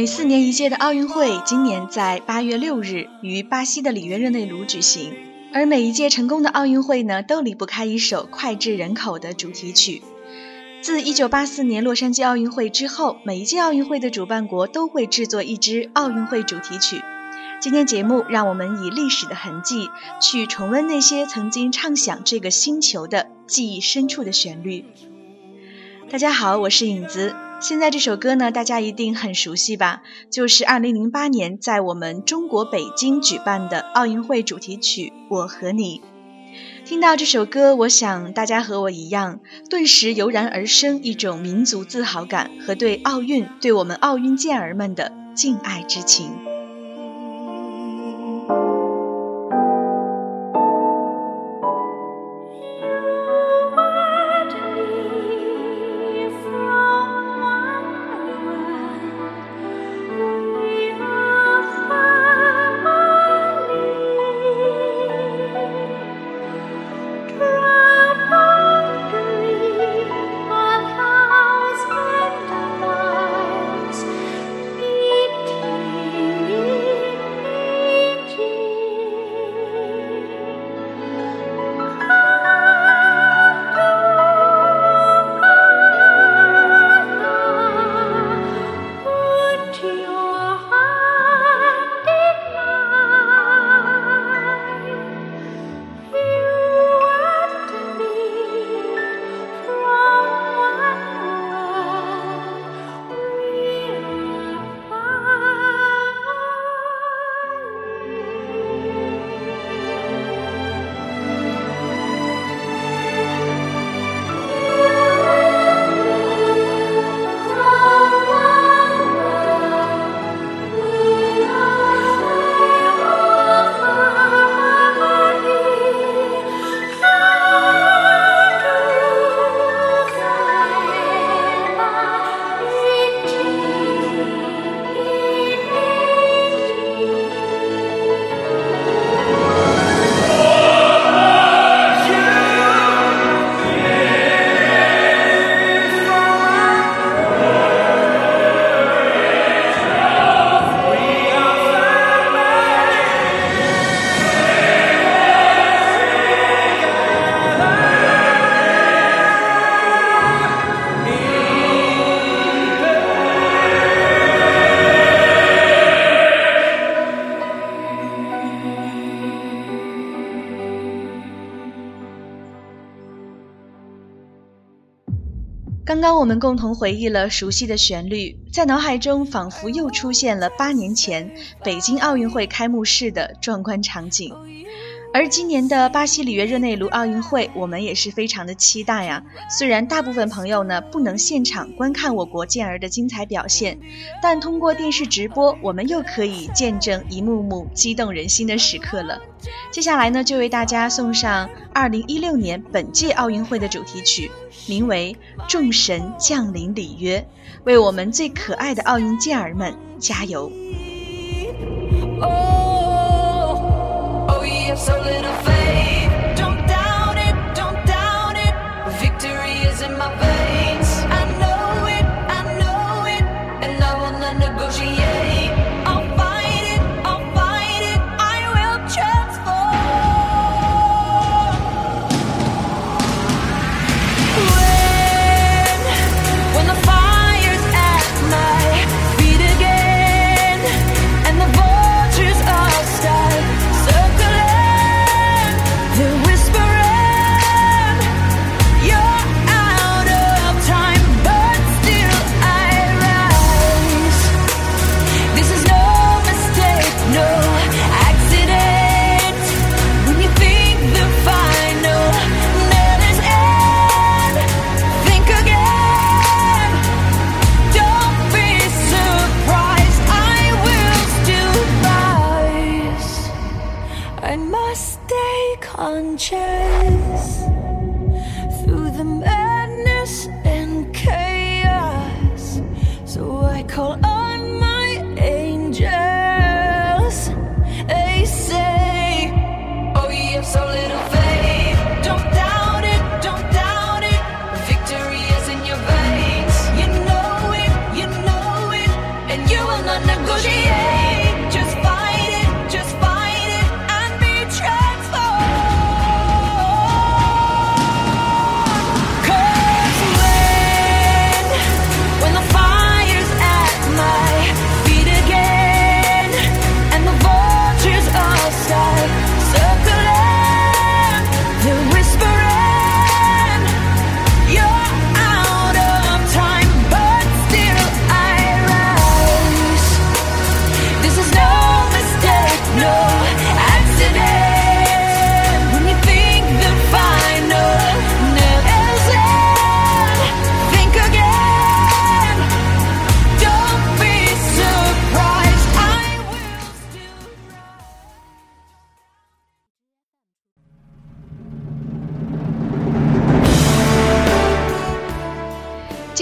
每四年一届的奥运会，今年在八月六日于巴西的里约热内卢举行。而每一届成功的奥运会呢，都离不开一首脍炙人口的主题曲。自一九八四年洛杉矶奥运会之后，每一届奥运会的主办国都会制作一支奥运会主题曲。今天节目，让我们以历史的痕迹去重温那些曾经唱响这个星球的记忆深处的旋律。大家好，我是影子。现在这首歌呢，大家一定很熟悉吧？就是2008年在我们中国北京举办的奥运会主题曲《我和你》。听到这首歌，我想大家和我一样，顿时油然而生一种民族自豪感和对奥运、对我们奥运健儿们的敬爱之情。刚刚我们共同回忆了熟悉的旋律，在脑海中仿佛又出现了八年前北京奥运会开幕式的壮观场景。而今年的巴西里约热内卢奥运会，我们也是非常的期待呀。虽然大部分朋友呢不能现场观看我国健儿的精彩表现，但通过电视直播，我们又可以见证一幕幕激动人心的时刻了。接下来呢，就为大家送上2016年本届奥运会的主题曲，名为《众神降临里约》，为我们最可爱的奥运健儿们加油！so little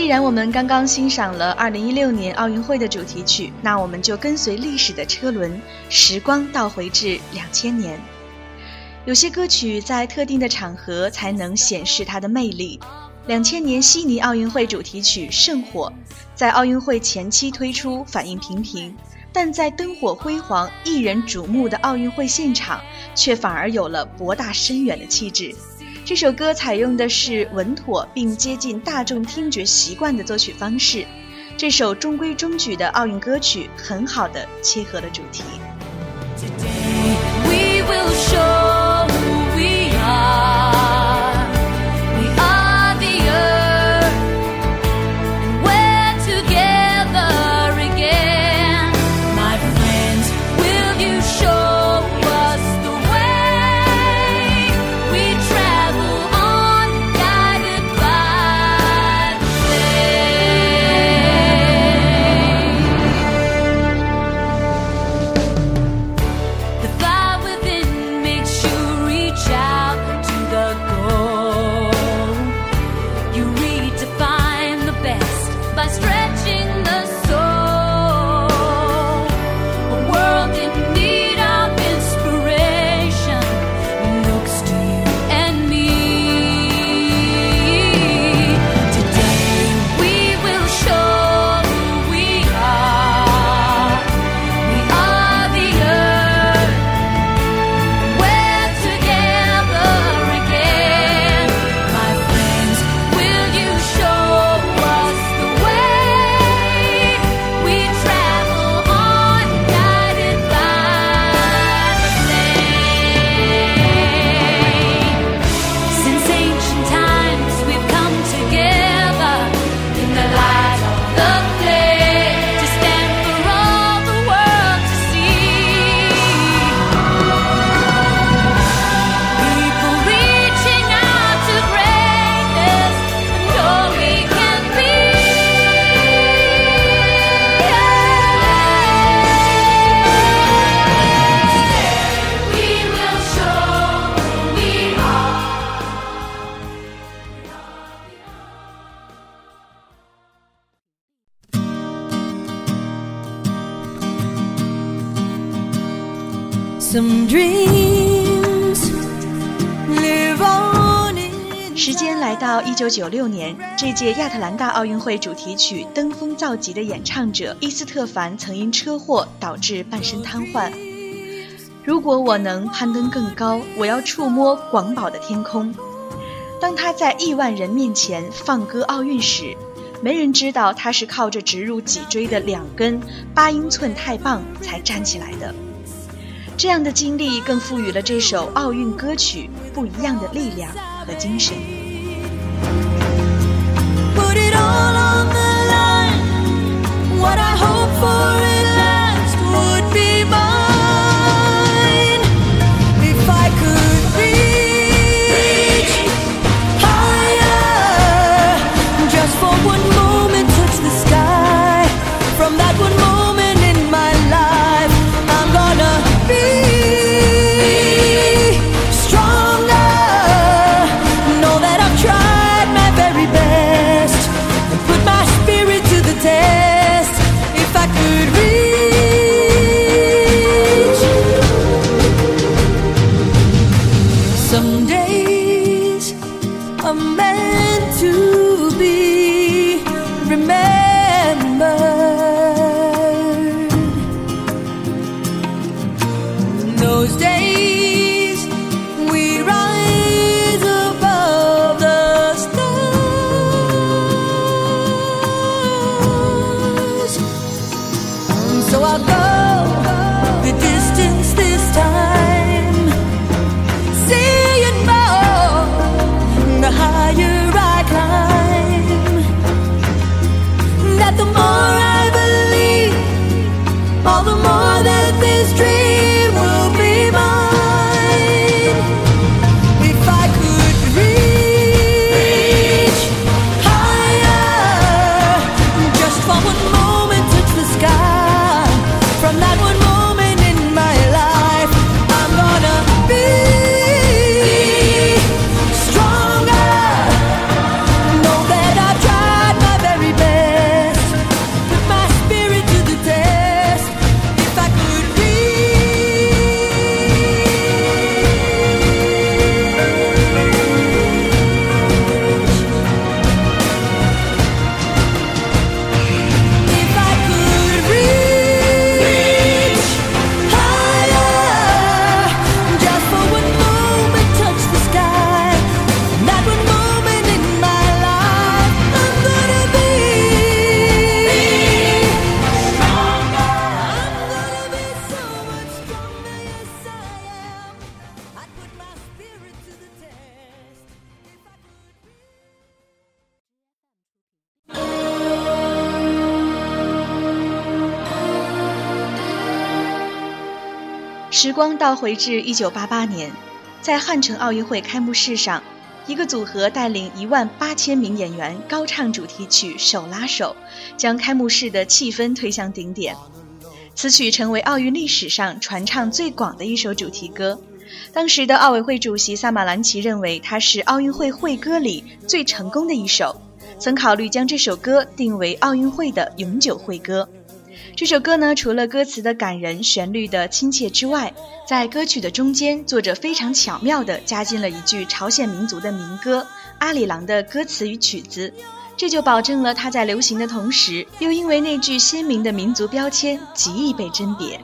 既然我们刚刚欣赏了2016年奥运会的主题曲，那我们就跟随历史的车轮，时光倒回至2000年。有些歌曲在特定的场合才能显示它的魅力。2000年悉尼奥运会主题曲《圣火》在奥运会前期推出，反应平平，但在灯火辉煌、艺人瞩目的奥运会现场，却反而有了博大深远的气质。这首歌采用的是稳妥并接近大众听觉习惯的作曲方式，这首中规中矩的奥运歌曲很好的切合了主题。We will show 九九六年，这届亚特兰大奥运会主题曲《登峰造极》的演唱者伊斯特凡曾因车祸导致半身瘫痪。如果我能攀登更高，我要触摸广袤的天空。当他在亿万人面前放歌奥运时，没人知道他是靠着植入脊椎的两根八英寸钛棒才站起来的。这样的经历更赋予了这首奥运歌曲不一样的力量和精神。All on the line. What I hope for at those days. 时光倒回至一九八八年，在汉城奥运会开幕式上，一个组合带领一万八千名演员高唱主题曲《手拉手》，将开幕式的气氛推向顶点。此曲成为奥运历史上传唱最广的一首主题歌。当时的奥委会主席萨马兰奇认为它是奥运会会歌里最成功的一首，曾考虑将这首歌定为奥运会的永久会歌。这首歌呢，除了歌词的感人、旋律的亲切之外，在歌曲的中间，作者非常巧妙地加进了一句朝鲜民族的民歌《阿里郎》的歌词与曲子，这就保证了它在流行的同时，又因为那句鲜明的民族标签，极易被甄别。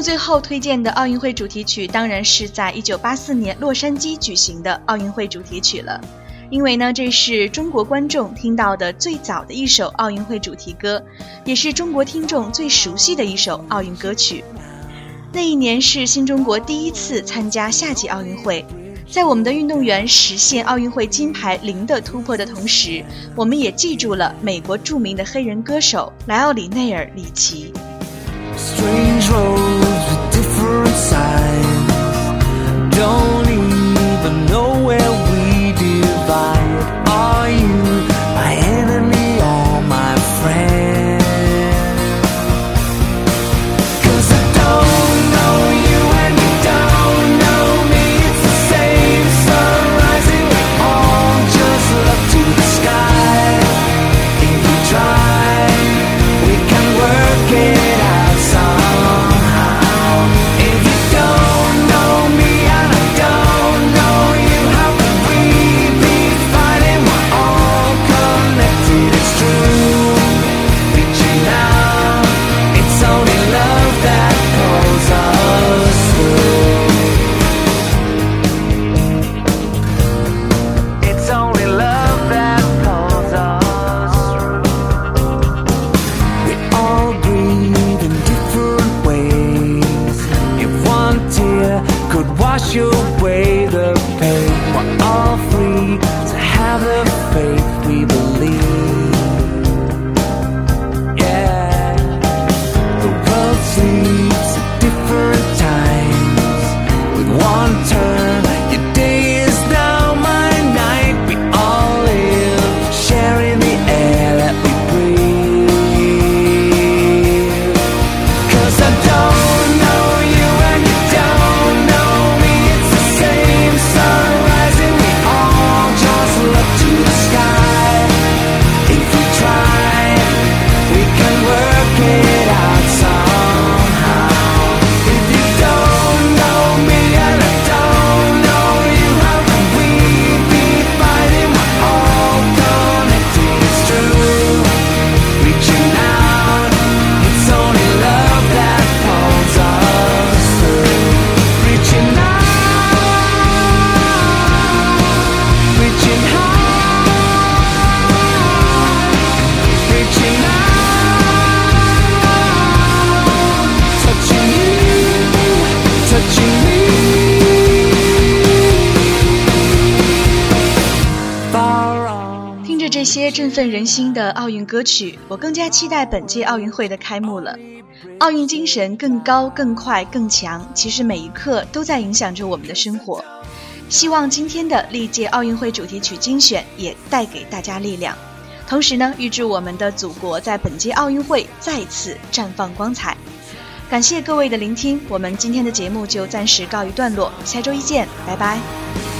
最后推荐的奥运会主题曲，当然是在1984年洛杉矶举行的奥运会主题曲了。因为呢，这是中国观众听到的最早的一首奥运会主题歌，也是中国听众最熟悉的一首奥运歌曲。那一年是新中国第一次参加夏季奥运会，在我们的运动员实现奥运会金牌零的突破的同时，我们也记住了美国著名的黑人歌手莱奥里内尔·里奇。Strange road. Don't even know 振奋人心的奥运歌曲，我更加期待本届奥运会的开幕了。奥运精神更高、更快、更强，其实每一刻都在影响着我们的生活。希望今天的历届奥运会主题曲精选也带给大家力量。同时呢，预祝我们的祖国在本届奥运会再次绽放光彩。感谢各位的聆听，我们今天的节目就暂时告一段落，下周一见，拜拜。